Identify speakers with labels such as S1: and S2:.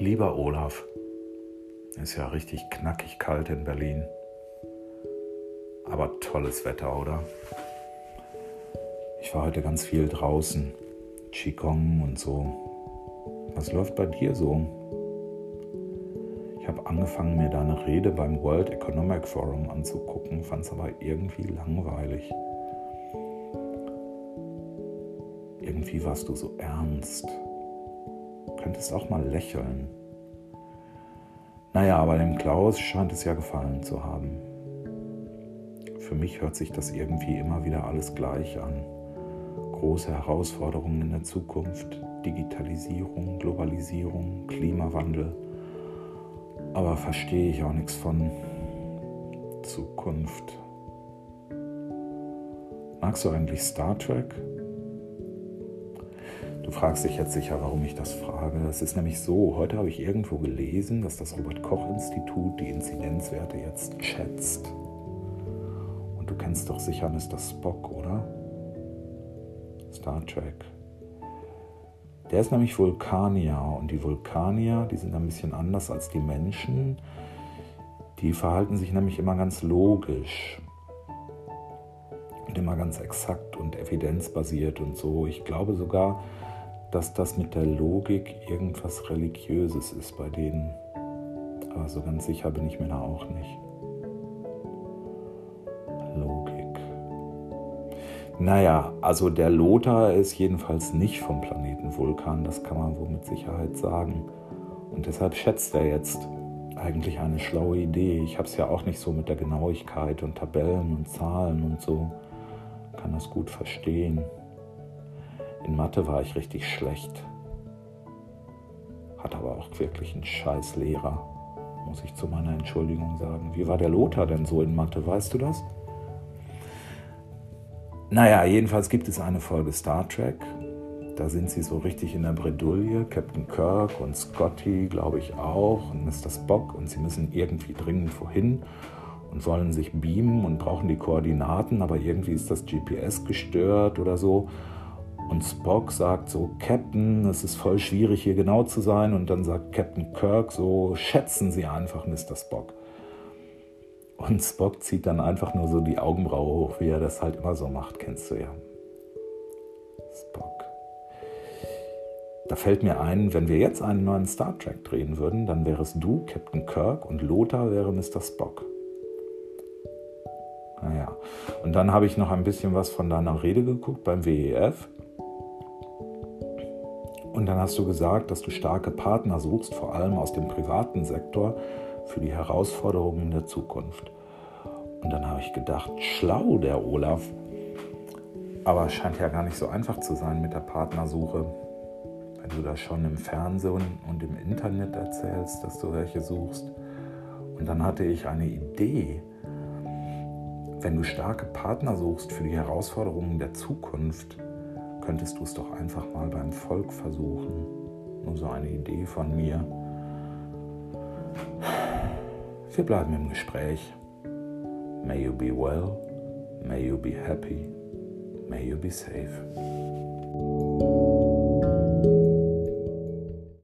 S1: Lieber Olaf, ist ja richtig knackig kalt in Berlin. Aber tolles Wetter, oder? Ich war heute ganz viel draußen, Qigong und so. Was läuft bei dir so? Ich habe angefangen, mir deine Rede beim World Economic Forum anzugucken, fand es aber irgendwie langweilig. Irgendwie warst du so ernst könntest auch mal lächeln. Naja, aber dem Klaus scheint es ja gefallen zu haben. Für mich hört sich das irgendwie immer wieder alles gleich an. Große Herausforderungen in der Zukunft, Digitalisierung, Globalisierung, Klimawandel. Aber verstehe ich auch nichts von Zukunft. Magst du eigentlich Star Trek? Du fragst dich jetzt sicher, warum ich das frage. Es ist nämlich so, heute habe ich irgendwo gelesen, dass das Robert Koch Institut die Inzidenzwerte jetzt schätzt. Und du kennst doch sicher Mr. Spock, oder? Star Trek. Der ist nämlich Vulkanier und die Vulkanier, die sind ein bisschen anders als die Menschen. Die verhalten sich nämlich immer ganz logisch und immer ganz exakt und evidenzbasiert und so. Ich glaube sogar, dass das mit der Logik irgendwas Religiöses ist bei denen. Aber so ganz sicher bin ich mir da auch nicht. Logik. Naja, also der Lothar ist jedenfalls nicht vom Planeten Vulkan, das kann man wohl mit Sicherheit sagen. Und deshalb schätzt er jetzt eigentlich eine schlaue Idee. Ich habe es ja auch nicht so mit der Genauigkeit und Tabellen und Zahlen und so. Kann das gut verstehen. In Mathe war ich richtig schlecht. Hatte aber auch wirklich einen scheiß Lehrer, muss ich zu meiner Entschuldigung sagen. Wie war der Lothar denn so in Mathe, weißt du das? Naja, jedenfalls gibt es eine Folge Star Trek. Da sind sie so richtig in der Bredouille. Captain Kirk und Scotty, glaube ich, auch. Und Mr. Spock. Und sie müssen irgendwie dringend wohin und wollen sich beamen und brauchen die Koordinaten. Aber irgendwie ist das GPS gestört oder so. Und Spock sagt so, Captain, es ist voll schwierig hier genau zu sein. Und dann sagt Captain Kirk so, schätzen Sie einfach Mr. Spock. Und Spock zieht dann einfach nur so die Augenbraue hoch, wie er das halt immer so macht, kennst du ja. Spock. Da fällt mir ein, wenn wir jetzt einen neuen Star Trek drehen würden, dann wärest du Captain Kirk und Lothar wäre Mr. Spock. Naja, und dann habe ich noch ein bisschen was von deiner Rede geguckt beim WEF. Und dann hast du gesagt, dass du starke Partner suchst, vor allem aus dem privaten Sektor, für die Herausforderungen der Zukunft. Und dann habe ich gedacht, schlau der Olaf. Aber es scheint ja gar nicht so einfach zu sein mit der Partnersuche. Wenn du das schon im Fernsehen und im Internet erzählst, dass du welche suchst. Und dann hatte ich eine Idee. Wenn du starke Partner suchst für die Herausforderungen der Zukunft, könntest du es doch einfach mal beim Volk versuchen. Nur so eine Idee von mir. Wir bleiben im Gespräch. May you be well, may you be happy, may you be safe.